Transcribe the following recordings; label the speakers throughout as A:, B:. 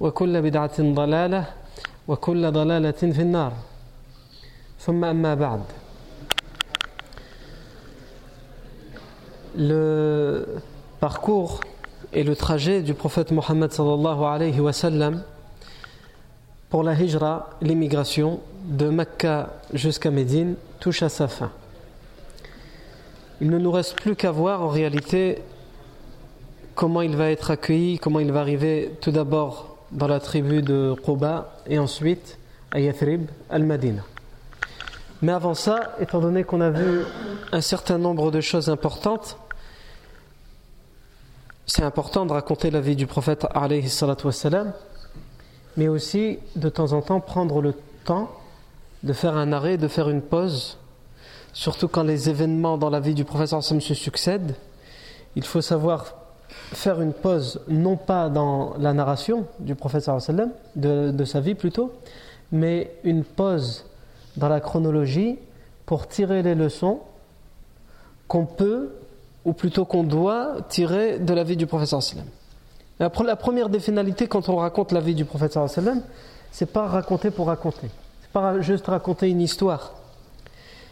A: وكل بدعة ضلالة وكل ضلالة في النار ثم أما بعد Le parcours et le trajet du prophète Mohammed sallallahu alayhi wa sallam pour la hijra, l'immigration de Mecca jusqu'à Médine touche à sa fin. Il ne nous reste plus qu'à voir en réalité comment il va être accueilli, comment il va arriver tout d'abord dans la tribu de Quba et ensuite à Yathrib, al-Madina. Mais avant ça, étant donné qu'on a vu un certain nombre de choses importantes, c'est important de raconter la vie du prophète wassalam, mais aussi de temps en temps prendre le temps de faire un arrêt, de faire une pause, surtout quand les événements dans la vie du prophète se succèdent. Il faut savoir faire une pause, non pas dans la narration du prophète sallam, de, de sa vie plutôt, mais une pause dans la chronologie pour tirer les leçons qu'on peut, ou plutôt qu'on doit tirer de la vie du prophète sallam. La, première des finalités quand on raconte la vie du prophète sallam, c'est pas raconter pour raconter, c'est pas juste raconter une histoire.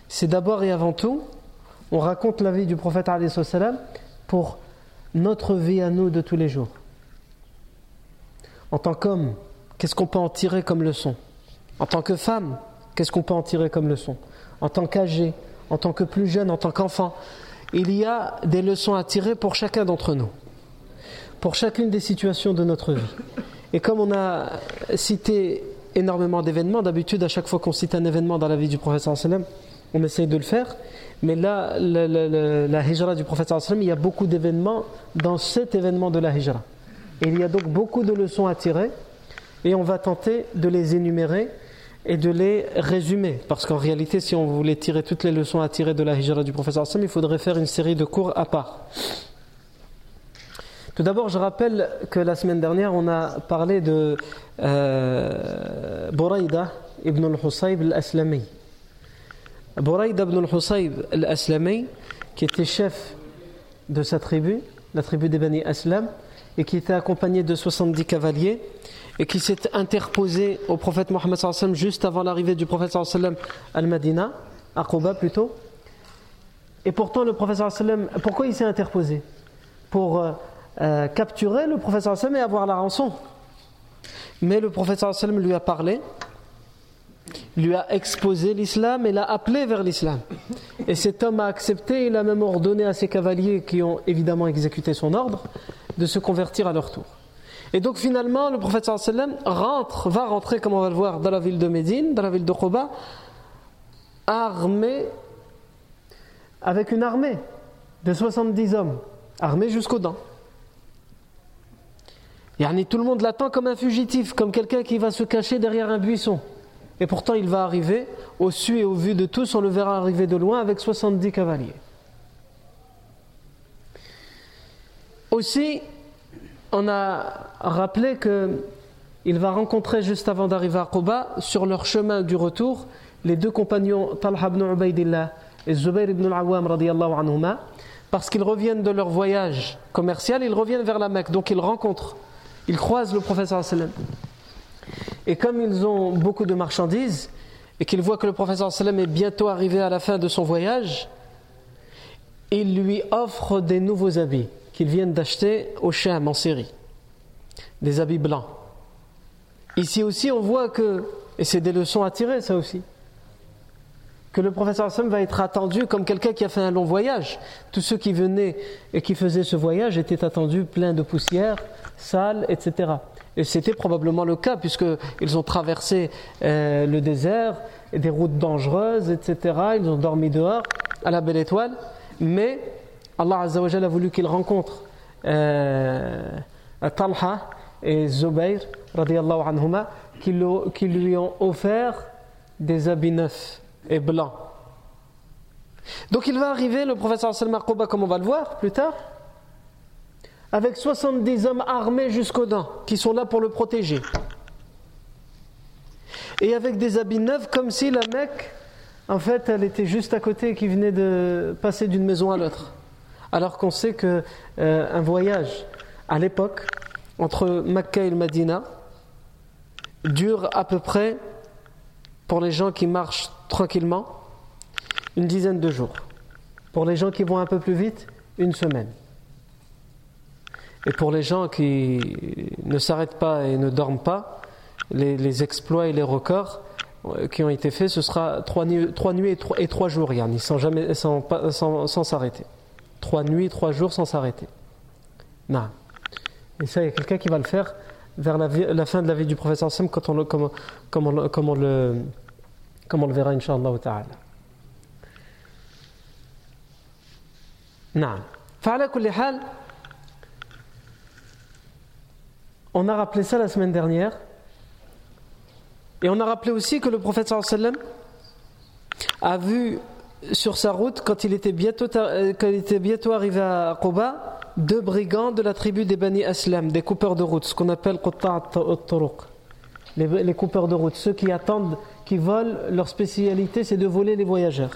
A: C'est d'abord et avant tout, on raconte la vie du prophète sallam pour notre vie à nous de tous les jours. En tant qu'homme, qu'est-ce qu'on peut en tirer comme leçon? En tant que femme, qu'est-ce qu'on peut en tirer comme leçon? En tant qu'âgé, en tant que plus jeune, en tant qu'enfant, il y a des leçons à tirer pour chacun d'entre nous, pour chacune des situations de notre vie. Et comme on a cité énormément d'événements, d'habitude, à chaque fois qu'on cite un événement dans la vie du professeur on essaye de le faire. Mais là, la, hijra du prophète il y a beaucoup d'événements dans cet événement de la hijra. Il y a donc beaucoup de leçons à tirer et on va tenter de les énumérer et de les résumer. Parce qu'en réalité, si on voulait tirer toutes les leçons à tirer de la hijra du prophète il faudrait faire une série de cours à part. Tout d'abord, je rappelle que la semaine dernière, on a parlé de euh, ibn al-Husayb al-Aslami. Bouraïd ibn al-Husayb al-Aslami, qui était chef de sa tribu, la tribu des Bani Aslam, et qui était accompagné de 70 cavaliers, et qui s'est interposé au prophète Mohammed juste avant l'arrivée du prophète al-Madina, à Quba plutôt. Et pourtant, le prophète pourquoi il s'est interposé? Pour euh, euh, capturer le prophète et avoir la rançon. Mais le prophète lui a parlé lui a exposé l'islam et l'a appelé vers l'islam. Et cet homme a accepté, il a même ordonné à ses cavaliers qui ont évidemment exécuté son ordre de se convertir à leur tour. Et donc finalement, le prophète rentre, va rentrer, comme on va le voir, dans la ville de Médine, dans la ville de Khoba, armé, avec une armée de 70 hommes, armé jusqu'aux dents. Et tout le monde l'attend comme un fugitif, comme quelqu'un qui va se cacher derrière un buisson. Et pourtant, il va arriver, au su et au vu de tous, on le verra arriver de loin avec 70 cavaliers. Aussi, on a rappelé qu'il va rencontrer juste avant d'arriver à Quba, sur leur chemin du retour, les deux compagnons Talha ibn Ubaidillah et Zubayr ibn al-Awwam anhuma, parce qu'ils reviennent de leur voyage commercial, ils reviennent vers la Mecque, donc ils rencontrent, ils croisent le professeur sallam. Et comme ils ont beaucoup de marchandises et qu'ils voient que le professeur sallam est bientôt arrivé à la fin de son voyage, ils lui offrent des nouveaux habits qu'ils viennent d'acheter au Sham en série, des habits blancs. Ici aussi, on voit que, et c'est des leçons à tirer, ça aussi, que le professeur Hassan va être attendu comme quelqu'un qui a fait un long voyage. Tous ceux qui venaient et qui faisaient ce voyage étaient attendus pleins de poussière, sales, etc. Et c'était probablement le cas, puisqu'ils ont traversé euh, le désert, des routes dangereuses, etc. Ils ont dormi dehors, à la belle étoile. Mais Allah a voulu qu'ils rencontrent euh, Talha et Zubayr, anhuma, qui, qui lui ont offert des habits neufs et blancs. Donc il va arriver, le professeur Salma Quba, comme on va le voir plus tard, avec 70 hommes armés jusqu'aux dents, qui sont là pour le protéger. Et avec des habits neufs, comme si la Mecque, en fait, elle était juste à côté et qui venait de passer d'une maison à l'autre. Alors qu'on sait qu'un euh, voyage à l'époque entre Mecca et le Medina dure à peu près, pour les gens qui marchent tranquillement, une dizaine de jours. Pour les gens qui vont un peu plus vite, une semaine. Et pour les gens qui ne s'arrêtent pas et ne dorment pas, les, exploits et les records euh, qui ont été faits, ce sera trois, nuits, et, trois, jours, Yann, sans jamais, sans, sans, s'arrêter. Trois nuits, trois jours sans s'arrêter. Non. Et ça, il y a quelqu'un qui va le faire vers la, fin de la vie du professeur Sam, quand on le, comme, on, le, comme on le, comme on le verra, Inch'Allah ta'ala. Non. On a rappelé ça la semaine dernière. Et on a rappelé aussi que le prophète sallam a vu sur sa route, quand il était bientôt, euh, quand il était bientôt arrivé à Quba, deux brigands de la tribu des Bani Aslam, des coupeurs de route, ce qu'on appelle les, les coupeurs de route, ceux qui attendent, qui volent, leur spécialité c'est de voler les voyageurs.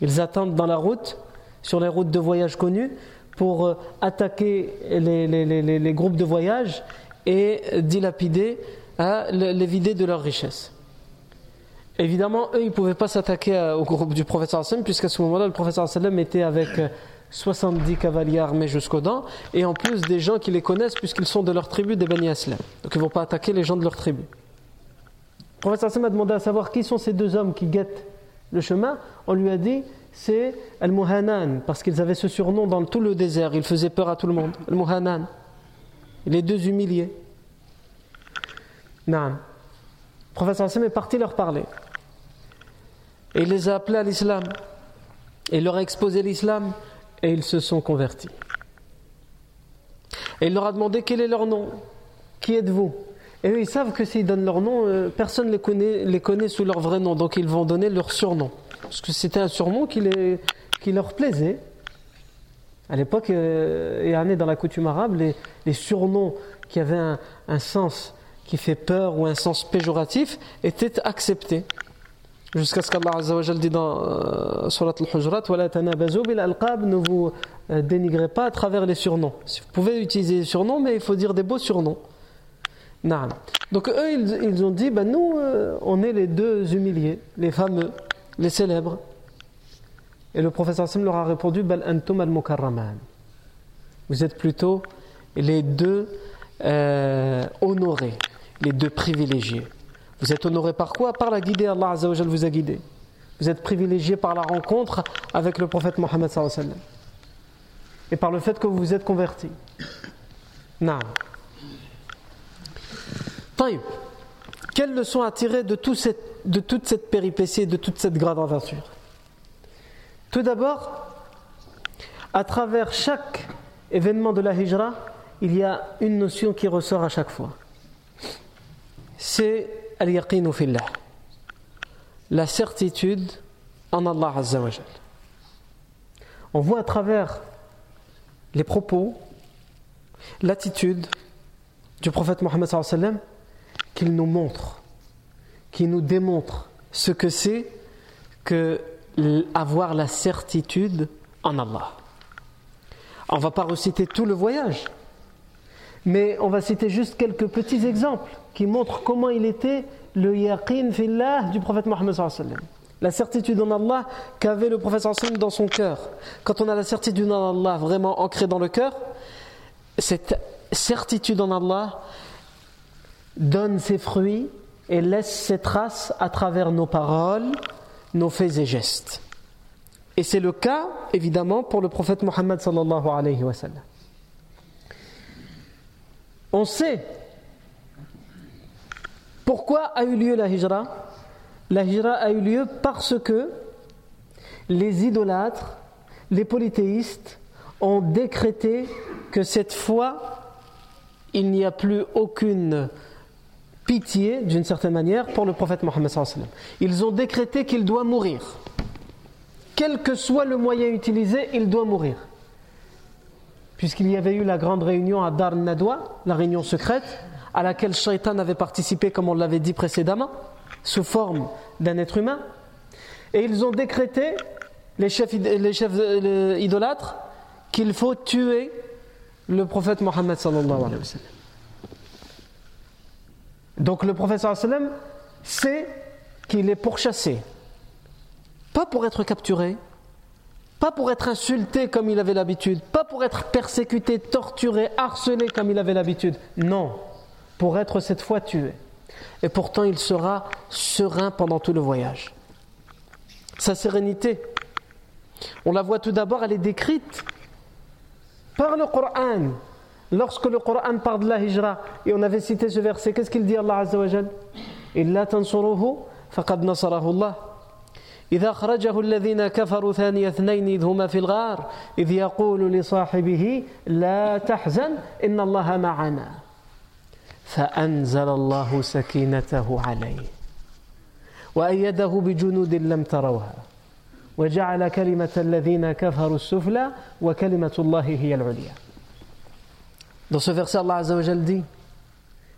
A: Ils attendent dans la route, sur les routes de voyage connues, pour euh, attaquer les, groupes de voyage et dilapider, hein, les vider de leur richesse. Évidemment, eux, ils ne pouvaient pas s'attaquer au groupe du professeur Hassan, puisqu'à ce moment-là, le professeur Sallam était avec 70 euh, cavaliers armés jusqu'aux dents, et en plus des gens qui les connaissent, puisqu'ils sont de leur tribu des Bani Aslam. Donc ils ne vont pas attaquer les gens de leur tribu. Le professeur Hassan a demandé à savoir qui sont ces deux hommes qui guettent le chemin. On lui a dit c'est Al-Muhanan, parce qu'ils avaient ce surnom dans tout le désert, ils faisaient peur à tout le monde. Al-Muhanan, les deux humiliés. Non. Le professeur Hassan est parti leur parler. Et il les a appelés à l'islam. Et il leur a exposé l'islam et ils se sont convertis. Et il leur a demandé quel est leur nom. Qui êtes-vous? Et eux, ils savent que s'ils donnent leur nom, euh, personne ne les connaît sous leur vrai nom. Donc ils vont donner leur surnom. Parce que c'était un surnom qui, leur plaisait. À l'époque, euh, et dans la coutume arabe, les, surnoms qui avaient un, sens qui fait peur ou un sens péjoratif étaient acceptés. Jusqu'à ce qu'Allah Azzawajal dit dans euh, Surat al-Hujurat Ne vous euh, dénigrez pas à travers les surnoms. Vous pouvez utiliser des surnoms, mais il faut dire des beaux surnoms. Donc eux, ils, ont dit ben Nous, euh, on est les deux humiliés, les fameux, les célèbres. Et le professeur Sim leur a répondu Bal antum al Vous êtes plutôt les deux honorés, les deux privilégiés. Vous êtes honoré par quoi? Par la guidée, Allah Azzawajal vous a guidé. Vous êtes privilégié par la rencontre avec le prophète Mohammed et par le fait que vous vous êtes converti. Non. Quelle leçon à tirer de, de toute cette péripétie, de toute cette grande aventure Tout d'abord, à travers chaque événement de la hijra, il y a une notion qui ressort à chaque fois. C'est al fillah. La certitude en Allah Azza On voit à travers les propos, l'attitude du prophète Mohammed qu'il nous montre, qu'il nous démontre ce que c'est que avoir la certitude en Allah. On va pas reciter tout le voyage, mais on va citer juste quelques petits exemples qui montrent comment il était le yaqin fillah du prophète Mohammed la certitude en Allah qu'avait le prophète sallam dans son cœur. Quand on a la certitude en Allah vraiment ancrée dans le cœur, cette certitude en Allah donne ses fruits et laisse ses traces à travers nos paroles, nos faits et gestes. Et c'est le cas, évidemment, pour le prophète Mohammed. On sait pourquoi a eu lieu la hijra. La hijra a eu lieu parce que les idolâtres, les polythéistes, ont décrété que cette fois, il n'y a plus aucune pitié, d'une certaine manière, pour le prophète Mohammed. Ils ont décrété qu'il doit mourir. Quel que soit le moyen utilisé, il doit mourir. Puisqu'il y avait eu la grande réunion à Dar Nadwa, la réunion secrète, à laquelle Shaitan avait participé, comme on l'avait dit précédemment, sous forme d'un être humain. Et ils ont décrété, les chefs, les chefs idolâtres, qu'il faut tuer le prophète Mohammed sallallahu alayhi wa. Donc le prophète sallam sait qu'il est pourchassé. Pas pour être capturé, pas pour être insulté comme il avait l'habitude, pas pour être persécuté, torturé, harcelé comme il avait l'habitude. Non, pour être cette fois tué. Et pourtant il sera serein pendant tout le voyage. Sa sérénité, on la voit tout d'abord, elle est décrite par le Coran. Lorsque le Coran parle de la hijra, et on avait cité ce verset, qu'est-ce qu'il dit Allah Azza wa Jal? إلا تنصروه فقد نصره الله إذا أخرجه الذين كفروا ثاني اثنين إذ هما في الغار إذ يقول لصاحبه لا تحزن إن الله معنا فأنزل الله سكينته عليه وأيده بجنود لم تروها وجعل كلمة الذين كفروا السفلى وكلمة الله هي العليا Dans ce verset, Allah Azzawajal dit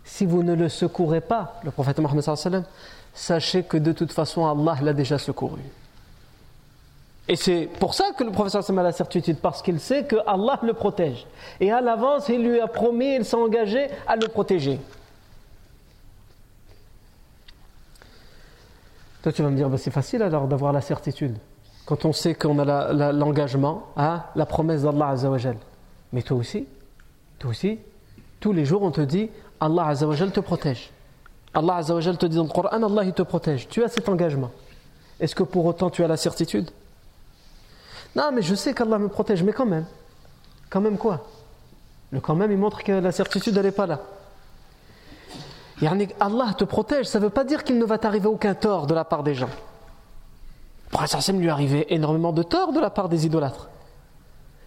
A: Si vous ne le secourez pas, le prophète Mohammed sachez que de toute façon, Allah l'a déjà secouru. Et c'est pour ça que le prophète sallam a la certitude, parce qu'il sait que Allah le protège. Et à l'avance, il lui a promis, il s'est engagé à le protéger. Toi, tu vas me dire, bah, c'est facile alors d'avoir la certitude. Quand on sait qu'on a l'engagement à la promesse d'Allah Azzawajal. Mais toi aussi, toi aussi, tous les jours, on te dit Allah Azzawajal te protège. Allah Azzawajal te dit dans le Coran Allah il te protège. Tu as cet engagement. Est-ce que pour autant tu as la certitude? Non, mais je sais qu'Allah me protège, mais quand même. Quand même quoi? Le quand même, il montre que la certitude, elle n'est pas là. Allah te protège, ça ne veut pas dire qu'il ne va t'arriver aucun tort de la part des gens. Ça lui arriver énormément de tort de la part des idolâtres?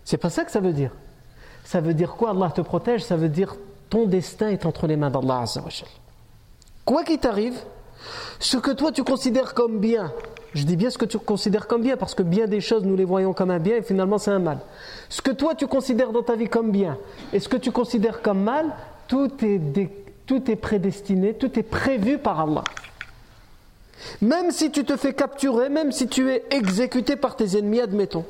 A: C'est pas ça que ça veut dire. Ça veut dire quoi Allah te protège? Ça veut dire ton destin est entre les mains d'Allah Quoi qu'il t'arrive, ce que toi tu considères comme bien, je dis bien ce que tu considères comme bien parce que bien des choses nous les voyons comme un bien et finalement c'est un mal. Ce que toi tu considères dans ta vie comme bien et ce que tu considères comme mal, tout est, tout est prédestiné, tout est prévu par Allah. Même si tu te fais capturer, même si tu es exécuté par tes ennemis, admettons.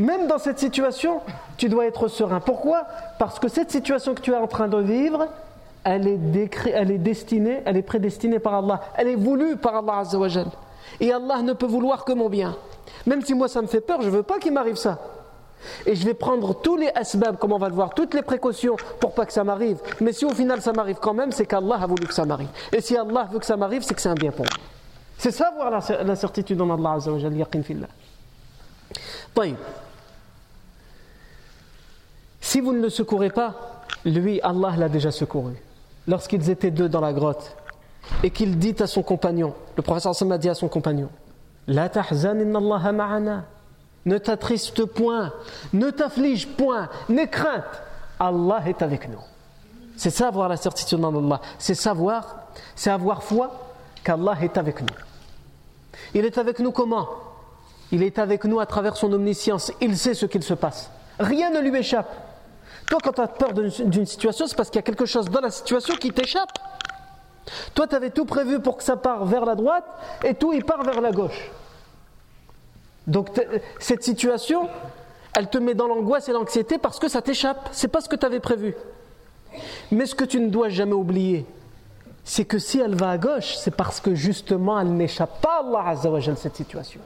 A: Même dans cette situation, tu dois être serein. Pourquoi? Parce que cette situation que tu es en train de vivre, elle est, elle est destinée, elle est prédestinée par Allah. Elle est voulue par Allah Azzawajal. Et Allah ne peut vouloir que mon bien. Même si moi ça me fait peur, je ne veux pas qu'il m'arrive ça. Et je vais prendre tous les asbab, comme on va le voir, toutes les précautions pour pas que ça m'arrive. Mais si au final ça m'arrive quand même, c'est qu'Allah a voulu que ça m'arrive. Et si Allah veut que ça m'arrive, c'est que c'est un bien pour moi. C'est ça voir la, certitude en Allah Azzawajal, yaqin fillah. Si vous ne le secourez pas, lui, Allah l'a déjà secouru. Lorsqu'ils étaient deux dans la grotte, et qu'il dit à son compagnon, le professeur a dit à son compagnon, La tahzan ma'ana. Ne t'attriste point, ne t'afflige point, n'aie crainte. Allah est avec nous. C'est ça avoir la certitude en Allah. C'est savoir, c'est avoir foi qu'Allah est avec nous. Il est avec nous comment? Il est avec nous à travers son omniscience. Il sait ce qu'il se passe. Rien ne lui échappe. Toi, quand tu as peur d'une situation, c'est parce qu'il y a quelque chose dans la situation qui t'échappe. Toi, tu avais tout prévu pour que ça parte vers la droite et tout, il part vers la gauche. Donc, cette situation, elle te met dans l'angoisse et l'anxiété parce que ça t'échappe. C'est pas ce que tu avais prévu. Mais ce que tu ne dois jamais oublier, c'est que si elle va à gauche, c'est parce que justement elle n'échappe pas à Allah cette situation.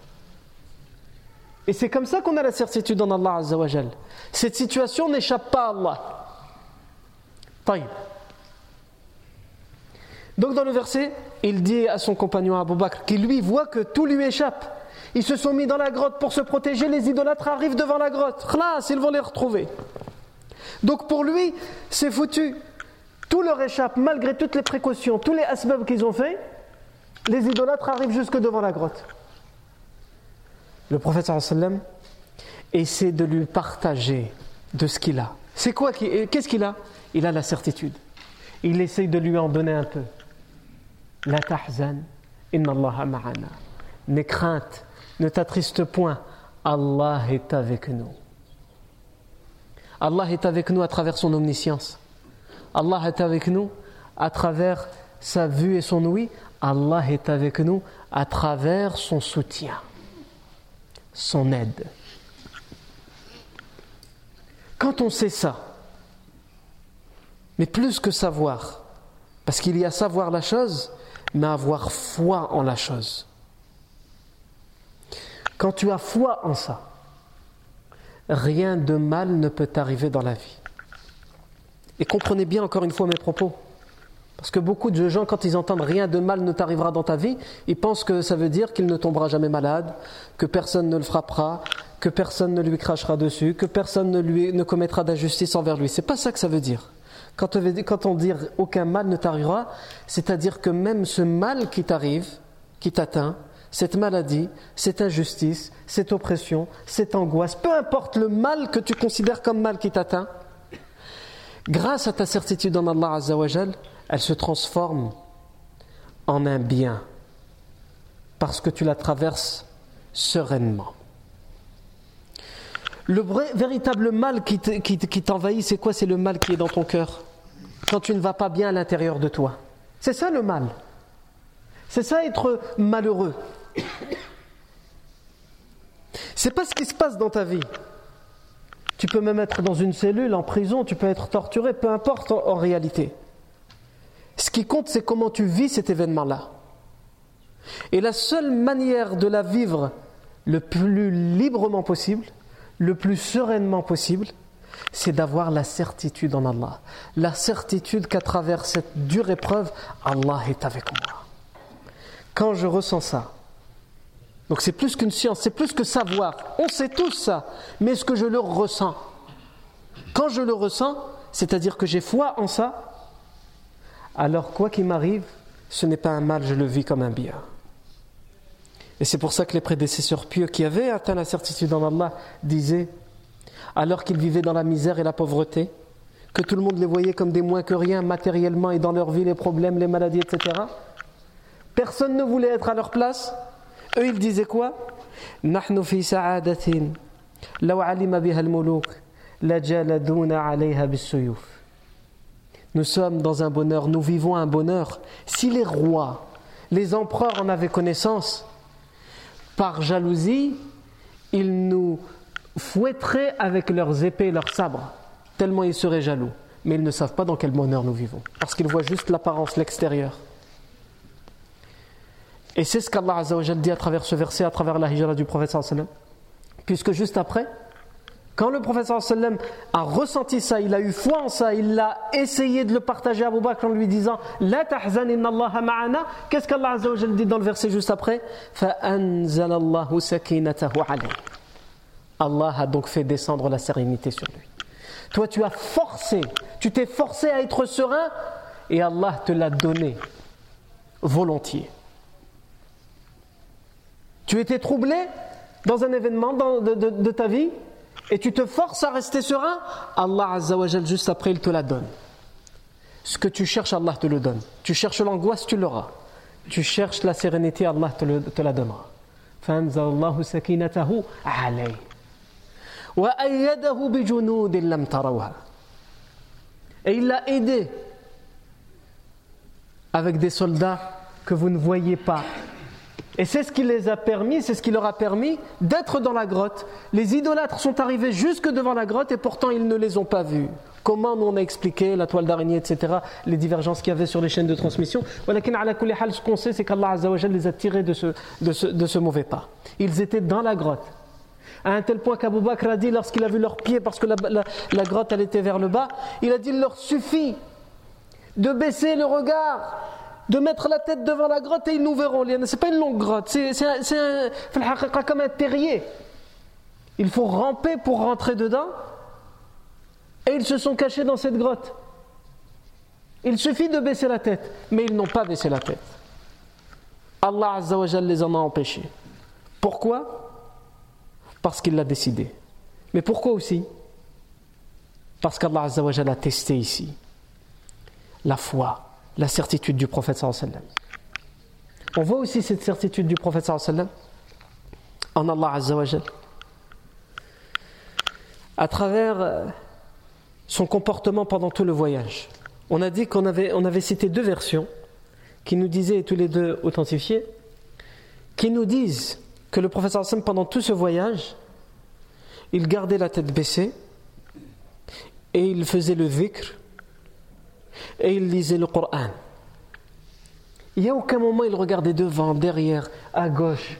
A: Et c'est comme ça qu'on a la certitude en Allah Azzawajal. Cette situation n'échappe pas à Allah. Taïb. Donc dans le verset, il dit à son compagnon Abu Bakr, qui lui voit que tout lui échappe. Ils se sont mis dans la grotte pour se protéger, les idolâtres arrivent devant la grotte. Khlas, ils vont les retrouver. Donc pour lui, c'est foutu. Tout leur échappe, malgré toutes les précautions, tous les asbab qu'ils ont fait, les idolâtres arrivent jusque devant la grotte. Le prophète sallam essaie de lui partager de ce qu'il a. C'est quoi Qu'est-ce qu'il a? Il a la certitude. Il essaie de lui en donner un peu. La tahzan, inna Allah ma'ana. N'aie crainte, ne t'attriste point. Allah est avec nous. Allah est avec nous à travers son omniscience. Allah est avec nous à travers sa vue et son ouïe. Allah est avec nous à travers son soutien, son aide. Quand on sait ça, mais plus que savoir, parce qu'il y a savoir la chose, mais avoir foi en la chose. Quand tu as foi en ça, rien de mal ne peut t'arriver dans la vie. Et comprenez bien encore une fois mes propos. Parce que beaucoup de gens, quand ils entendent rien de mal ne t'arrivera dans ta vie, ils pensent que ça veut dire qu'il ne tombera jamais malade, que personne ne le frappera, que personne ne lui crachera dessus, que personne ne, lui, ne commettra d'injustice envers lui. C'est pas ça que ça veut dire. Quand on, dit aucun mal ne t'arrivera, c'est-à-dire que même ce mal qui t'arrive, qui t'atteint, cette maladie, cette injustice, cette oppression, cette angoisse, peu importe le mal que tu considères comme mal qui t'atteint, grâce à ta certitude en Allah Azzawajal, elle se transforme en un bien parce que tu la traverses sereinement. Le véritable mal qui t'envahit, c'est quoi? C'est le mal qui est dans ton cœur. Quand tu ne vas pas bien à l'intérieur de toi. C'est ça le mal. C'est ça être malheureux. C'est pas ce qui se passe dans ta vie. Tu peux même être dans une cellule, en prison, tu peux être torturé, peu importe en, réalité. Ce qui compte, c'est comment tu vis cet événement-là. Et la seule manière de la vivre le plus librement possible, le plus sereinement possible, c'est d'avoir la certitude en Allah. La certitude qu'à travers cette dure épreuve, Allah est avec moi. Quand je ressens ça, donc c'est plus qu'une science, c'est plus que savoir. On sait tous ça, mais est-ce que je le ressens? Quand je le ressens, c'est-à-dire que j'ai foi en ça, alors quoi qu'il m'arrive, ce n'est pas un mal, je le vis comme un bien. Et c'est pour ça que les prédécesseurs pieux qui avaient atteint la certitude en Allah disaient, alors qu'ils vivaient dans la misère et la pauvreté, que tout le monde les voyait comme des moins que rien matériellement et dans leur vie, les problèmes, les maladies, etc. Personne ne voulait être à leur place, eux, ils disaient quoi? Nous sommes dans un bonheur, nous vivons un bonheur. Si les rois, les empereurs en avaient connaissance, par jalousie, ils nous fouetteraient avec leurs épées et leurs sabres, tellement ils seraient jaloux. Mais ils ne savent pas dans quel bonheur nous vivons, parce qu'ils voient juste l'apparence, l'extérieur. Et c'est ce qu'Allah dit à travers ce verset, à travers la hijra du prophète sallam. Puisque juste après, quand le prophète sallam a ressenti ça, il a eu foi en ça, il a essayé de le partager à Abu en lui disant La Allah. Qu'est-ce qu'Allah dit dans le verset juste après Allah a donc fait descendre la sérénité sur lui. Toi, tu as forcé, tu t'es forcé à être serein et Allah te l'a donné volontiers. Tu étais troublé dans un événement de, ta vie et tu te forces à rester serein, Allah Azzawajal juste après il te la donne. Ce que tu cherches, Allah te le donne. Tu cherches l'angoisse, tu l'auras. Tu cherches la sérénité, Allah te, te la donnera. Et il l'a aidé avec des soldats que vous ne voyez pas. Et c'est ce qui les a permis, c'est ce qui leur a permis d'être dans la grotte. Les idolâtres sont arrivés jusque devant la grotte et pourtant ils ne les ont pas vus. Comment nous on a expliqué la toile d'araignée, etc., les divergences qu'il y avait sur les chaînes de transmission? Ce qu'on sait, c'est qu'Allah les a tirés de ce, mauvais pas. Ils étaient dans la grotte. À un tel point qu'Abu Bakr a dit, lorsqu'il a vu leurs pieds, parce que la, la grotte elle était vers le bas, il a dit il leur suffit de baisser le regard de mettre la tête devant la grotte et ils nous verront. C'est pas une longue grotte, c'est comme un terrier. Il faut ramper pour rentrer dedans. Et ils se sont cachés dans cette grotte. Il suffit de baisser la tête, mais ils n'ont pas baissé la tête. Allah les en a empêchés. Pourquoi? Parce qu'il l'a décidé. Mais pourquoi aussi? Parce qu'Allah a testé ici la foi la certitude du prophète sallam. On voit aussi cette certitude du prophète sallam en Allah Azzawajal à travers euh, son comportement pendant tout le voyage. On a dit qu'on avait, on avait cité deux versions qui nous disaient, tous les deux authentifiés, qui nous disent que le prophète sallam pendant tout ce voyage, il gardait la tête baissée et il faisait le vikr et il lisait le Coran. Il n'y a aucun moment il regardait devant, derrière, à gauche,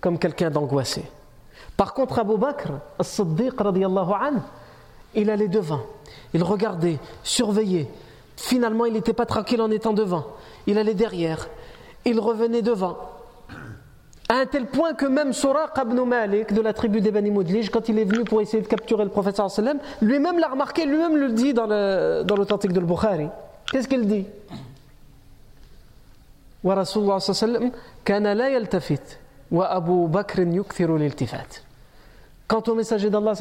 A: comme quelqu'un d'angoissé. Par contre, Abu Bakr, as-Siddiq, il allait devant, il regardait, surveillait. Finalement, il n'était pas tranquille en étant devant. Il allait derrière, il revenait devant. À un tel point que même Suraq ibn Malik de la tribu des Bani quand il est venu pour essayer de capturer le prophète lui-même l'a remarqué, lui-même le dit dans l'authentique de Bukhari. Qu'est-ce qu'il dit? Quant au messager d'Allah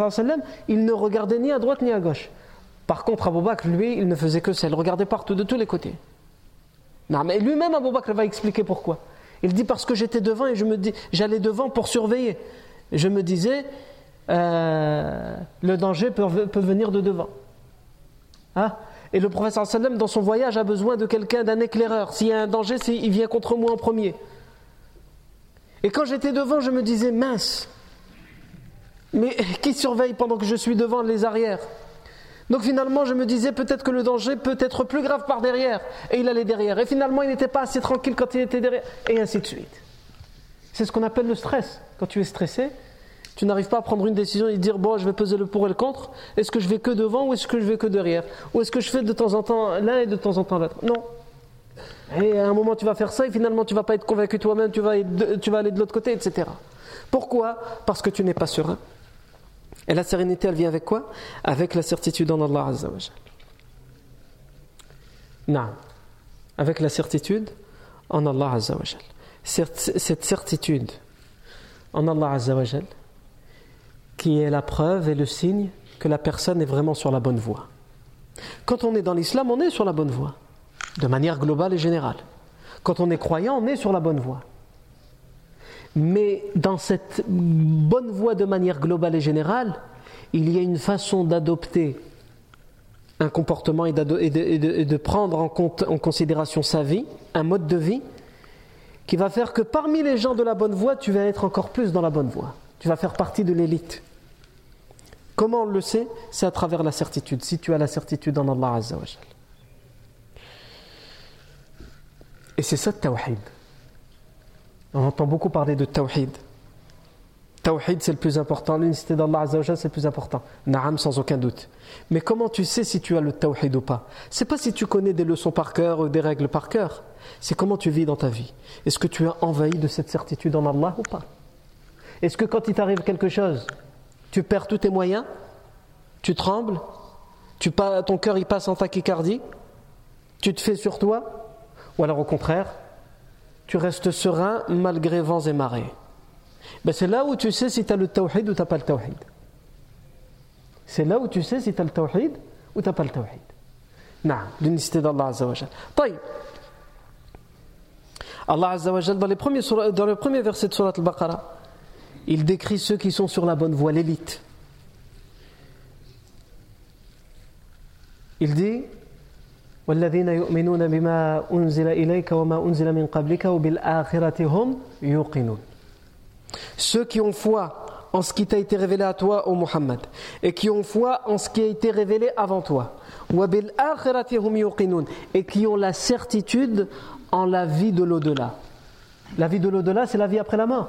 A: il ne regardait ni à droite ni à gauche. Par contre, Abu Bakr, lui, il ne faisait que ça, il regardait partout, de tous les côtés. Non, mais lui-même, Abu Bakr va expliquer pourquoi. Il dit parce que j'étais devant et je me dis, j'allais devant pour surveiller. Je me disais, euh, le danger peut, venir de devant. Hein? Et le professeur dans son voyage, a besoin de quelqu'un, d'un éclaireur. S'il y a un danger, il vient contre moi en premier. Et quand j'étais devant, je me disais, mince, mais qui surveille pendant que je suis devant les arrières? Donc finalement, je me disais peut-être que le danger peut être plus grave par derrière. Et il allait derrière. Et finalement, il n'était pas assez tranquille quand il était derrière. Et ainsi de suite. C'est ce qu'on appelle le stress. Quand tu es stressé, tu n'arrives pas à prendre une décision et dire bon, je vais peser le pour et le contre. Est-ce que je vais que devant ou est-ce que je vais que derrière? Ou est-ce que je fais de temps en temps l'un et de temps en temps l'autre? Non. Et à un moment, tu vas faire ça et finalement, tu vas pas être convaincu toi-même, tu tu vas aller de l'autre côté, etc. Pourquoi? Parce que tu n'es pas serein. Et la sérénité, elle vient avec quoi? Avec la certitude en Allah Azzawajal. Non. Avec la certitude en Allah Azzawajal. Cette certitude en Allah Azzawajal, qui est la preuve et le signe que la personne est vraiment sur la bonne voie. Quand on est dans l'islam, on est sur la bonne voie, de manière globale et générale. Quand on est croyant, on est sur la bonne voie. Mais dans cette bonne voie de manière globale et générale, il y a une façon d'adopter un comportement et, de, prendre en, considération sa vie, un mode de vie, qui va faire que parmi les gens de la bonne voie, tu vas être encore plus dans la bonne voie. Tu vas faire partie de l'élite. Comment on le sait? C'est à travers la certitude. Si tu as la certitude en Allah Azzawajal. Et c'est ça le tawhid. On entend beaucoup parler de tawhid. Tawhid, c'est le plus important. L'unicité d'Allah Azzawajal, c'est le plus important. Naam, sans aucun doute. Mais comment tu sais si tu as le tawhid ou pas? C'est pas si tu connais des leçons par cœur ou des règles par cœur. C'est comment tu vis dans ta vie. Est-ce que tu as envahi de cette certitude en Allah ou pas? Est-ce que quand il t'arrive quelque chose, tu perds tous tes moyens? Tu trembles? Ton cœur il passe en tachycardie? Tu te fais sur toi? Ou alors au contraire, tu restes serein malgré vents et marées. Ben c'est là où tu sais si tu as le tawhid ou tu n'as pas le tawhid. C'est là où tu sais si tu as le tawhid ou tu n'as pas le tawhid. Non, l'unicité d'Allah Azzawajal. Allah Azzawajal, dans, dans le premier verset de Surat al-Baqarah, il décrit ceux qui sont sur la bonne voie, l'élite. Il dit والذين يؤمنون بما أنزل إليك وما أنزل من قبلك وبالآخرة هم يوقنون Ceux qui ont foi en ce qui t'a été révélé à toi, ô Muhammad, et qui ont foi en ce qui a été révélé avant toi. وبالآخرة هم يوقنون et qui ont la certitude en la vie de l'au-delà. La vie de l'au-delà, c'est la vie après la mort.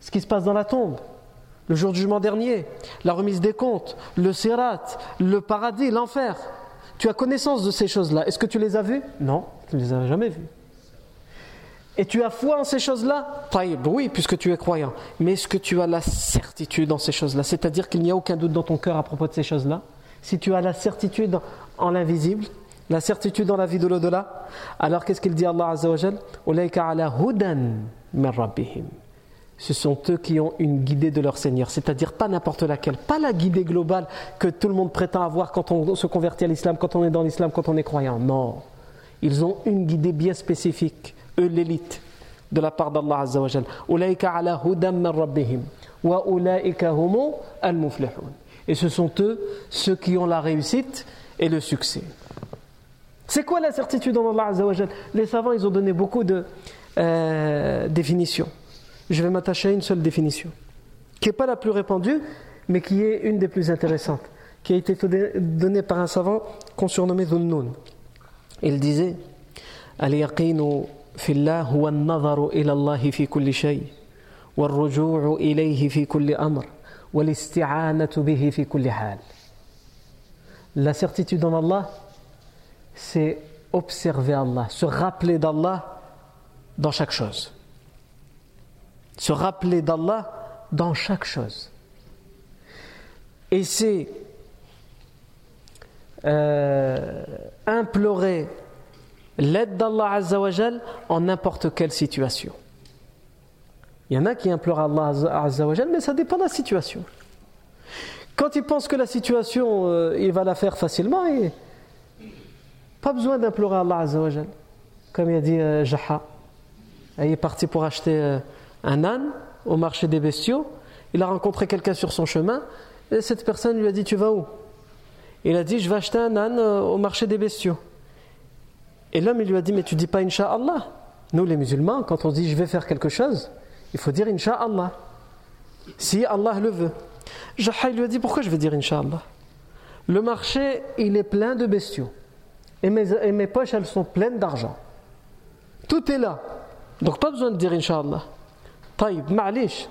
A: Ce qui se passe dans la tombe, le jour du jugement dernier, la remise des comptes, le sirat, le paradis, l'enfer. Tu as connaissance de ces choses-là. Est-ce que tu les as vues? Non, tu ne les as jamais vues. Et tu as foi en ces choses-là? Oui, puisque tu es croyant. Mais est-ce que tu as la certitude en ces choses-là? C'est-à-dire qu'il n'y a aucun doute dans ton cœur à propos de ces choses-là? Si tu as la certitude en l'invisible, la certitude dans la vie de l'au-delà, alors qu'est-ce qu'il dit Allah Azza wa ce sont eux qui ont une guidée de leur Seigneur, c'est-à-dire pas n'importe laquelle, pas la guidée globale que tout le monde prétend avoir quand on se convertit à l'islam, quand on est dans l'islam, quand on est croyant. Non, ils ont une guidée bien spécifique, eux l'élite, de la part d'Allah Azza wa Et ce sont eux ceux qui ont la réussite et le succès. C'est quoi la certitude en Allah Les savants, ils ont donné beaucoup de euh, définitions je vais m'attacher à une seule définition, qui n'est pas la plus répandue, mais qui est une des plus intéressantes, qui a été donnée par un savant qu'on surnommait Dhunnoun. Il disait Al-yaqinu fillah huwa an-nazaru ila Allah fi kulli shay wal-ruju'u ilayhi fi kulli bihi fi. La certitude en Allah, c'est observer Allah, se rappeler d'Allah dans chaque chose se rappeler d'Allah dans chaque chose. Et c'est euh, implorer l'aide d'Allah Azzawajal en n'importe quelle situation. Il y en a qui implorent Allah Azzawajal, mais ça dépend de la situation. Quand il pense que la situation, euh, il va la faire facilement, et pas besoin d'implorer Allah Azzawajal. Comme il a dit euh, Jaha. Il est parti pour acheter un âne au marché des bestiaux. Il a rencontré quelqu'un sur son chemin et cette personne lui a dit Tu vas où? Il a dit Je vais acheter un âne euh, au marché des bestiaux. Et l'homme lui a dit Mais tu dis pas Inch'Allah Nous les musulmans, quand on dit Je vais faire quelque chose, il faut dire Inch'Allah. Si Allah le veut. Jaha lui a dit Pourquoi je vais dire Inch'Allah? Le marché il est plein de bestiaux. Et mes, et mes poches elles sont pleines d'argent. Tout est là. Donc pas besoin de dire Inch'Allah. Taïb, Ma'lish.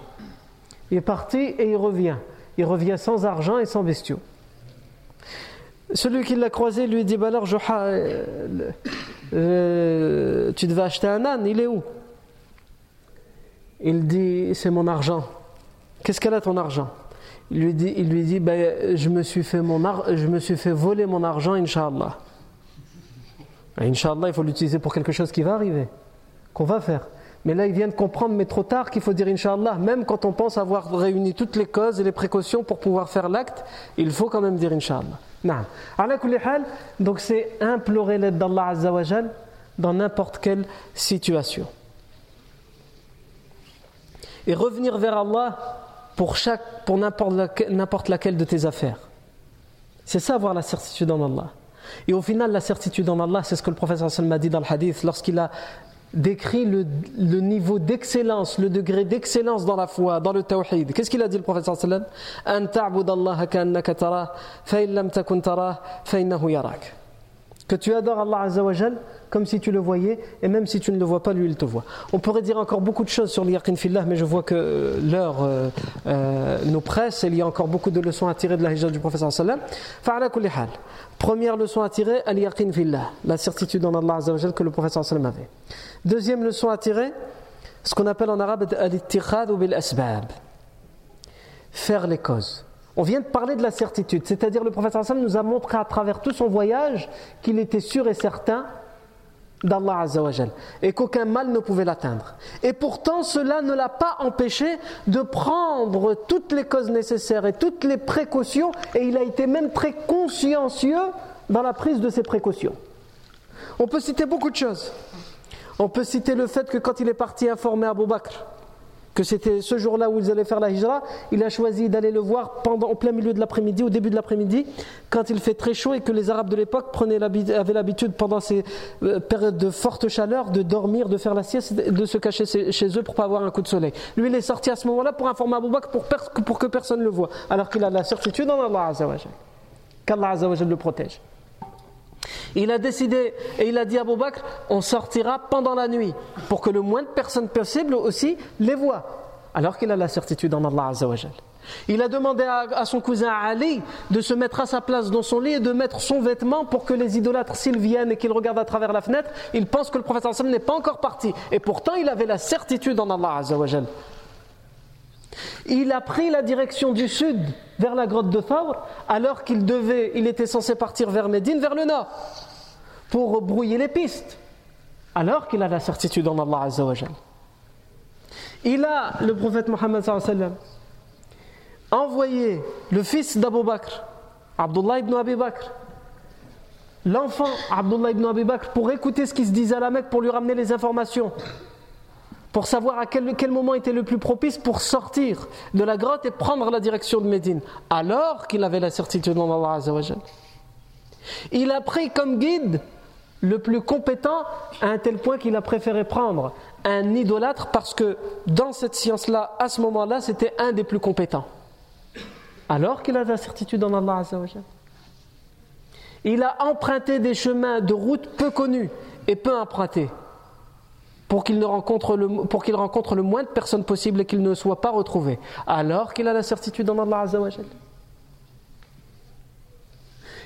A: Il est parti et il revient. Il revient sans argent et sans bestiaux. Celui qui l'a croisé lui dit bah alors, euh, euh, tu devais acheter un âne, il est où? Il dit c'est mon argent. Qu'est-ce qu'elle a ton argent? Il lui dit, ben, je, me suis fait mon je me suis fait voler mon argent, Inch'Allah. Inch'Allah, il faut l'utiliser pour quelque chose qui va arriver, qu'on va faire. Mais là, il vient de comprendre, mais trop tard, qu'il faut dire Inch'Allah, même quand on pense avoir réuni toutes les causes et les précautions pour pouvoir faire l'acte, il faut quand même dire Inch'Allah. Donc c'est implorer l'aide d'Allah Azzawajal dans n'importe quelle situation. Et revenir vers Allah pour, chaque, pour n'importe laquelle de tes affaires. C'est ça avoir la certitude en Allah. Et au final, la certitude en Allah, c'est ce que le professeur m'a dit dans le hadith lorsqu'il a décrit le, niveau d'excellence, le degré d'excellence dans la foi, dans le tawhid. Qu'est-ce qu'il a dit le prophète sallam? Que tu adores Allah Azzawajal comme si tu le voyais, et même si tu ne le vois pas, lui il te voit. On pourrait dire encore beaucoup de choses sur l'yaqin fillah, mais je vois que euh, l'heure euh, euh, nous presse, et il y a encore beaucoup de leçons à tirer de la hijra du prophète sallam. Première leçon à tirer, al-yaqin fillah, la certitude en Allah Azzawajal que le prophète sallam avait. Deuxième leçon à tirer, ce qu'on appelle en arabe al ou bil asbab. Faire les causes. On vient de parler de la certitude, c'est-à-dire le prophète sallam nous a montré à travers tout son voyage qu'il était sûr et certain d'Allah Azzawajal et qu'aucun mal ne pouvait l'atteindre. Et pourtant, cela ne l'a pas empêché de prendre toutes les causes nécessaires et toutes les précautions et il a été même très consciencieux dans la prise de ces précautions. On peut citer beaucoup de choses. On peut citer le fait que quand il est parti informer Abu Bakr que c'était ce jour-là où ils allaient faire la hijra, il a choisi d'aller le voir pendant, au plein milieu de l'après-midi, au début de l'après-midi, quand il fait très chaud et que les Arabes de l'époque avaient l'habitude pendant ces euh, périodes de forte chaleur de dormir, de faire la sieste, de se cacher chez eux pour pas avoir un coup de soleil. Lui, il est sorti à ce moment-là pour informer Abu Bakr pour, que personne ne le voit, alors qu'il a la certitude en Allah qu'Allah le protège. Il a décidé et il a dit à Abu on sortira pendant la nuit pour que le moins de personnes possible aussi les voient. Alors qu'il a la certitude en Allah Azzawajal. Il a demandé à, son cousin Ali de se mettre à sa place dans son lit et de mettre son vêtement pour que les idolâtres, s'ils viennent et qu'ils regardent à travers la fenêtre, ils pensent que le prophète n'est pas encore parti. Et pourtant, il avait la certitude en Allah Azzawajal. Il a pris la direction du sud vers la grotte de Thawr alors qu'il devait, il était censé partir vers Médine, vers le nord, pour brouiller les pistes, alors qu'il a la certitude en Allah Azzawajal. Il a, le prophète Mohammed envoyé le fils d'Abu Bakr, Abdullah ibn Abi Bakr, l'enfant Abdullah ibn Abi Bakr, pour écouter ce qui se disait à la Mecque, pour lui ramener les informations pour savoir à quel, moment était le plus propice pour sortir de la grotte et prendre la direction de Médine, alors qu'il avait la certitude en Allah Azzawajal. Il a pris comme guide le plus compétent à un tel point qu'il a préféré prendre un idolâtre parce que dans cette science-là, à ce moment-là, c'était un des plus compétents. Alors qu'il a la certitude en Allah Azzawajal. Il a emprunté des chemins de route peu connus et peu empruntés pour qu'il rencontre le, qu'il moins de personnes possible et qu'il ne soit pas retrouvé, alors qu'il a la certitude en Allah Azzawajal.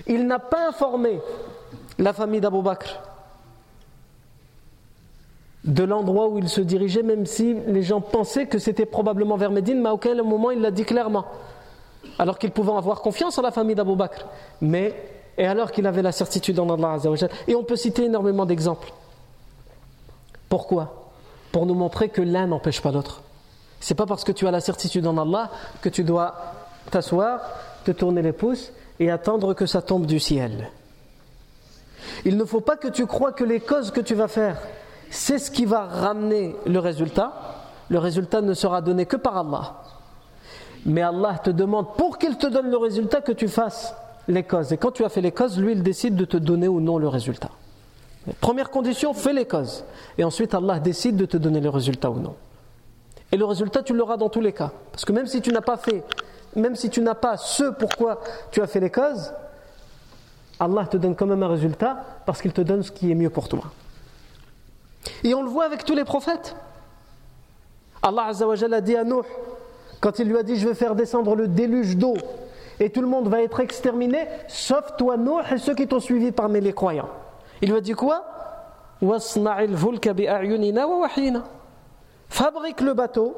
A: Il n'a pas informé la famille d'Abu Bakr de l'endroit où il se dirigeait, même si les gens pensaient que c'était probablement vers Médine, mais à aucun moment il l'a dit clairement. Alors qu'ils pouvaient avoir confiance en la famille d'Abu Bakr. Mais, et alors qu'il avait la certitude en Allah Azzawajal. Et on peut citer énormément d'exemples. Pourquoi? Pour nous montrer que l'un n'empêche pas l'autre. C'est pas parce que tu as la certitude en Allah que tu dois t'asseoir, te tourner les pouces et attendre que ça tombe du ciel. Il ne faut pas que tu crois que les causes que tu vas faire, c'est ce qui va ramener le résultat. Le résultat ne sera donné que par Allah. Mais Allah te demande, pour qu'il te donne le résultat, que tu fasses les causes. Et quand tu as fait les causes, lui, il décide de te donner ou non le résultat. Première condition, fais les causes. Et ensuite, Allah décide de te donner le résultat ou non. Et le résultat, tu l'auras dans tous les cas. Parce que même si tu n'as pas fait, même si tu n'as pas ce pourquoi tu as fait les causes, Allah te donne quand même un résultat parce qu'il te donne ce qui est mieux pour toi. Et on le voit avec tous les prophètes. Allah Azzawajal a dit à Nuh, quand il lui a dit Je vais faire descendre le déluge d'eau et tout le monde va être exterminé, sauf toi, Nuh, et ceux qui t'ont suivi parmi les croyants. Il lui a dit quoi Fabrique le bateau.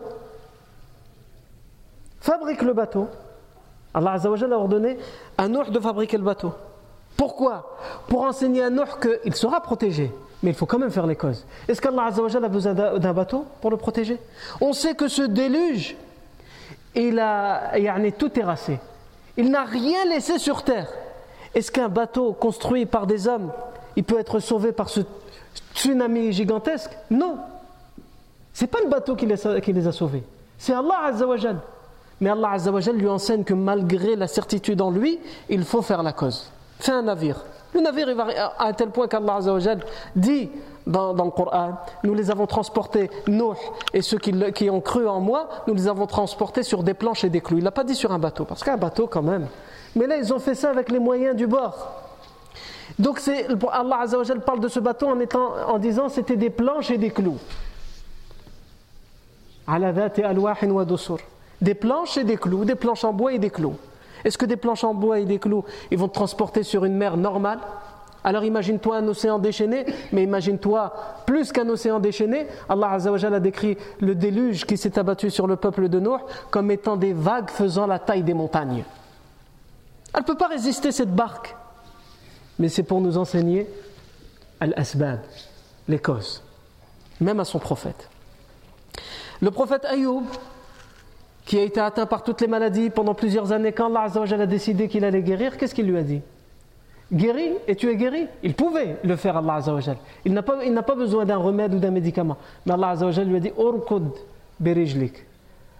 A: Fabrique le bateau. Allah a ordonné à Nuh de fabriquer le bateau. Pourquoi? Pour enseigner à Nuh qu'il sera protégé. Mais il faut quand même faire les causes. Est-ce qu'Allah a besoin d'un bateau pour le protéger? On sait que ce déluge, il a, a tout terrassé. Il n'a rien laissé sur terre. Est-ce qu'un bateau construit par des hommes il peut être sauvé par ce tsunami gigantesque? Non. C'est pas le bateau qui les, qui les a sauvés. C'est Allah Azzawajal. Mais Allah Azzawajal lui enseigne que malgré la certitude en lui, il faut faire la cause. Fais un navire. Le navire il va à un tel point qu'Allah Azzawajal dit dans, dans, le Coran Nous les avons transportés, Nuh et ceux qui, qui, ont cru en moi, nous les avons transportés sur des planches et des clous. Il n'a pas dit sur un bateau, parce qu'un bateau quand même. Mais là, ils ont fait ça avec les moyens du bord. Donc Allah Azzawajal parle de ce bateau en, étant, en disant c'était des planches et des clous. Des planches et des clous, des planches en bois et des clous. Est-ce que des planches en bois et des clous, ils vont te transporter sur une mer normale? Alors imagine-toi un océan déchaîné, mais imagine-toi plus qu'un océan déchaîné. Allah Azzawajal a décrit le déluge qui s'est abattu sur le peuple de Noé comme étant des vagues faisant la taille des montagnes. Elle ne peut pas résister cette barque mais c'est pour nous enseigner al-asbab, les causes, même à son prophète. Le prophète Ayoub, qui a été atteint par toutes les maladies pendant plusieurs années, quand Allah a décidé qu'il allait guérir, qu'est-ce qu'il lui a dit Guéris et tu es guéri. Il pouvait le faire, Allah Il n'a pas, pas besoin d'un remède ou d'un médicament. Mais Allah lui a dit Urkud برجلك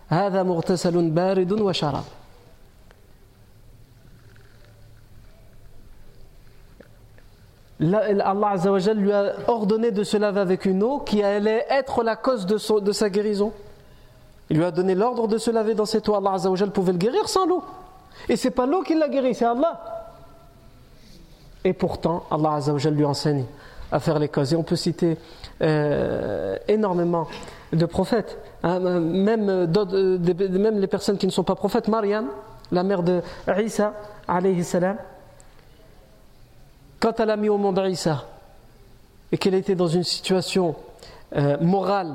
A: هذا مغتسل بارد وشراب Allah Azzawajal lui a ordonné de se laver avec une eau qui allait être la cause de, sa guérison. Il lui a donné l'ordre de se laver dans cette eau. Allah Azzawajal pouvait le guérir sans l'eau. Et c'est pas l'eau qui l'a guéri, c'est Allah. Et pourtant, Allah Azzawajal lui enseigne à faire les causes. Et on peut citer euh, énormément de prophètes, hein, même, euh, même les personnes qui ne sont pas prophètes. Mariam, la mère de Isa, alayhi salam, quand elle a mis au monde Isa et qu'elle était dans une situation euh, morale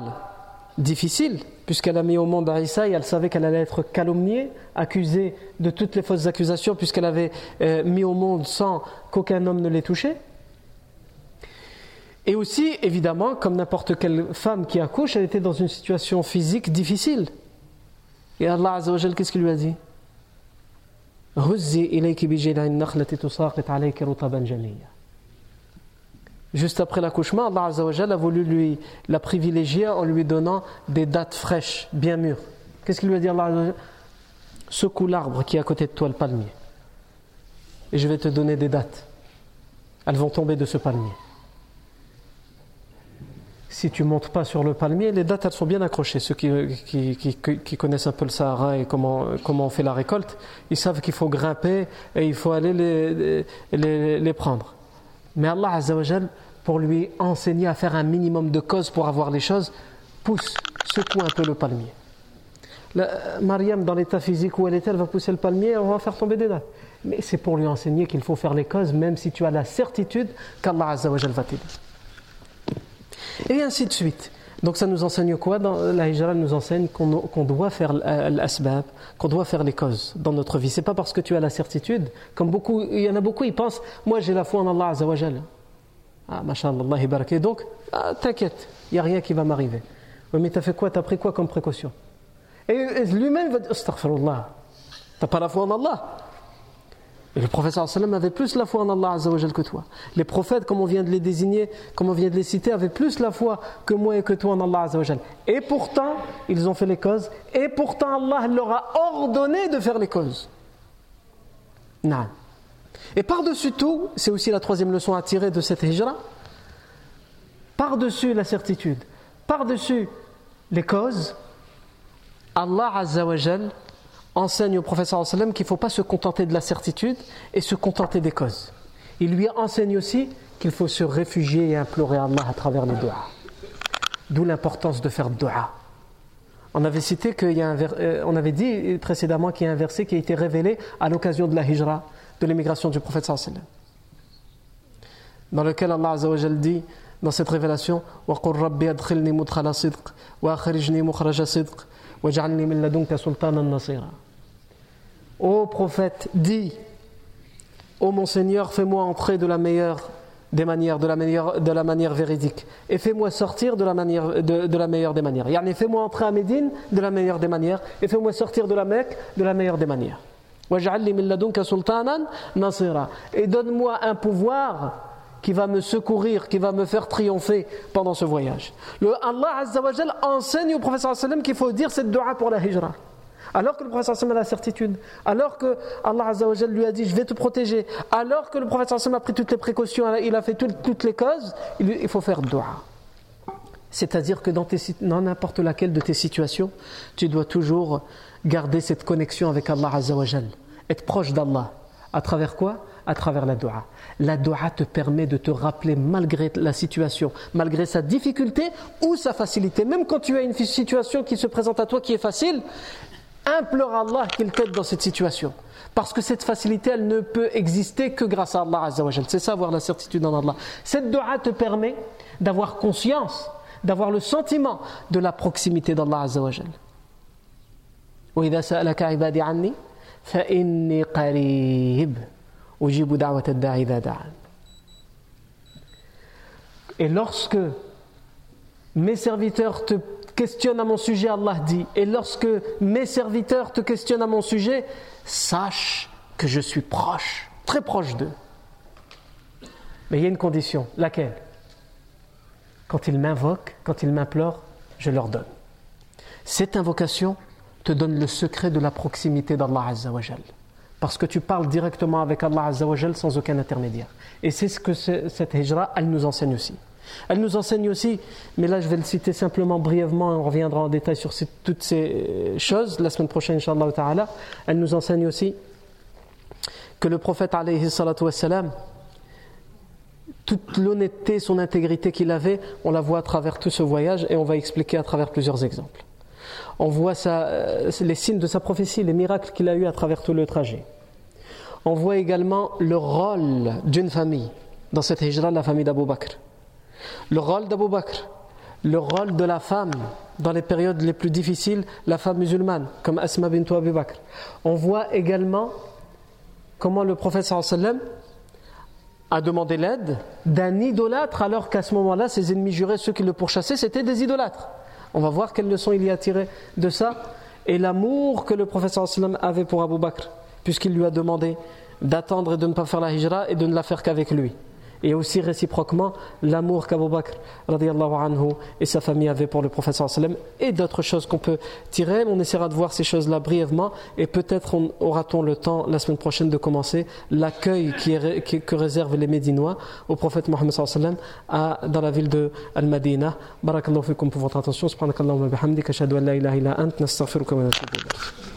A: difficile, puisqu'elle a mis au monde Isa et elle savait qu'elle allait être calomniée, accusée de toutes les fausses accusations, puisqu'elle avait euh, mis au monde sans qu'aucun homme ne l'ait touché. Et aussi, évidemment, comme n'importe quelle femme qui accouche, elle était dans une situation physique difficile. Et Allah Azzawajal, qu'est-ce qu'il lui a dit? Juste après l'accouchement, Allah Azzawajal a voulu lui la privilégier en lui donnant des dates fraîches, bien mûres. Qu'est-ce qu'il lui a dit Allah Secoue l'arbre qui est à côté de toi, le palmier. Et je vais te donner des dates. Elles vont tomber de ce palmier si tu montes pas sur le palmier, les dates elles sont bien accrochées. Ceux qui, connaissent un peu le Sahara et comment, on fait la récolte, ils savent qu'il faut grimper et il faut aller les, prendre. Mais Allah Azzawajal, pour lui enseigner à faire un minimum de cause pour avoir les choses, pousse, secoue un peu le palmier. Mariam, dans l'état physique où elle est, elle va pousser le palmier et on va faire tomber des dates. Mais c'est pour lui enseigner qu'il faut faire les causes, même si tu as la certitude qu'Allah Azzawajal va t'aider. Et ainsi de suite. Donc ça nous enseigne quoi dans La hijra nous enseigne qu'on doit faire l'asbab, qu'on doit faire les causes dans notre vie. C'est pas parce que tu as la certitude, comme beaucoup, il y en a beaucoup, ils pensent, moi j'ai la foi en Allah Azzawajal. Ah, mashallah, Et donc, ah, t'inquiète, il n'y a rien qui va m'arriver. Mais t'as fait quoi? T'as pris quoi comme précaution? Et lui-même va dire, astaghfirullah, t'as pas la foi en Allah et le prophète sallam avait plus la foi en Allah Azzawajal que toi. Les prophètes, comme on vient de les désigner, comme on vient de les citer, avaient plus la foi que moi et que toi en Allah Azzawajal. Et pourtant, ils ont fait les causes. Et pourtant, Allah leur a ordonné de faire les causes. Non. Et par-dessus tout, c'est aussi la troisième leçon à tirer de cette hijra, par-dessus la certitude, par-dessus les causes, Allah Azzawajal enseigne au professeur sallam qu'il ne faut pas se contenter de la certitude et se contenter des causes. Il lui enseigne aussi qu'il faut se réfugier et implorer Allah à travers les doigts. D'où l'importance de faire dua. On avait cité qu'il y a un euh, on avait dit précédemment qu'il y a un verset qui a été révélé à l'occasion de la hijra, de l'émigration du prophète sallam. Dans lequel Allah Azza wa dit dans cette révélation وَقُلْ رَبِّ أَدْخِلْنِي مُدْخَلَ صِدْقٍ وَأَخْرِجْنِي مُخْرَجَ صِدْقٍ وَاجْعَلْنِي مِن لَدُنْكَ سُلْطَانًا نَصِيرًا Ô prophète, dis, ô mon Seigneur, fais-moi entrer de la meilleure des manières, de la, meilleure, de la manière véridique, et fais-moi sortir de la, manière, de, la meilleure des manières. Yani, fais-moi entrer à Médine de la meilleure des manières, et fais-moi sortir de la Mecque de la meilleure des manières. Et donne-moi un pouvoir qui va me secourir, qui va me faire triompher pendant ce voyage. Le Allah Azza wa enseigne au prophète qu'il faut dire cette dua pour la hijra. Alors que le prophète a la certitude, alors que Allah lui a dit je vais te protéger, alors que le prophète a pris toutes les précautions, il a fait toutes les causes, il faut faire dua. C'est-à-dire que dans n'importe laquelle de tes situations, tu dois toujours garder cette connexion avec Allah être proche d'Allah. À travers quoi? À travers la dua. La dua te permet de te rappeler malgré la situation, malgré sa difficulté ou sa facilité. Même quand tu as une situation qui se présente à toi qui est facile, implore Allah qu'il t'aide dans cette situation. Parce que cette facilité, elle ne peut exister que grâce à Allah C'est ça avoir la certitude en Allah. Cette dua te permet d'avoir conscience, d'avoir le sentiment de la proximité d'Allah Azzawajal. Et lorsque mes serviteurs te questionne à mon sujet, Allah dit, et lorsque mes serviteurs te questionnent à mon sujet, sache que je suis proche, très proche d'eux. Mais il y a une condition, laquelle? Quand ils m'invoquent, quand ils m'implorent, je leur donne. Cette invocation te donne le secret de la proximité d'Allah Azzawajal. Parce que tu parles directement avec Allah Azzawajal sans aucun intermédiaire. Et c'est ce que cette hijra, elle nous enseigne aussi. Elle nous enseigne aussi, mais là je vais le citer simplement brièvement, on reviendra en détail sur toutes ces choses la semaine prochaine, Inch'Allah ta'ala. Elle nous enseigne aussi que le prophète, alayhi salatu wassalam, toute l'honnêteté, son intégrité qu'il avait, on la voit à travers tout ce voyage et on va expliquer à travers plusieurs exemples. On voit euh, les signes de sa prophétie, les miracles qu'il a eu à travers tout le trajet. On voit également le rôle d'une famille dans cette hijra, la famille d'Abu Bakr. Le rôle d'Abu Bakr, le rôle de la femme dans les périodes les plus difficiles, la femme musulmane, comme Asma bint Abu Bakr. On voit également comment le prophète sallam a demandé l'aide d'un idolâtre alors qu'à ce moment-là, ses ennemis jurés, ceux qui le pourchassaient, c'était des idolâtres. On va voir quelle leçon il y a tiré de ça et l'amour que le prophète sallam avait pour Abu Bakr, puisqu'il lui a demandé d'attendre et de ne pas faire la hijra et de ne la faire qu'avec lui et aussi réciproquement l'amour qu'Abu Bakr anhu, et sa famille avaient pour le prophète et d'autres choses qu'on peut tirer. On essaiera de voir ces choses-là brièvement et peut-être aura-t-on le temps la semaine prochaine de commencer l'accueil que réservent les Médinois au prophète Mohammed dans la ville de Al-Madina. Barakallahu fikum pour votre attention. Subhanakallahu wa bihamdika ashhadu an la ilaha ant nastaghfiruka wa natubu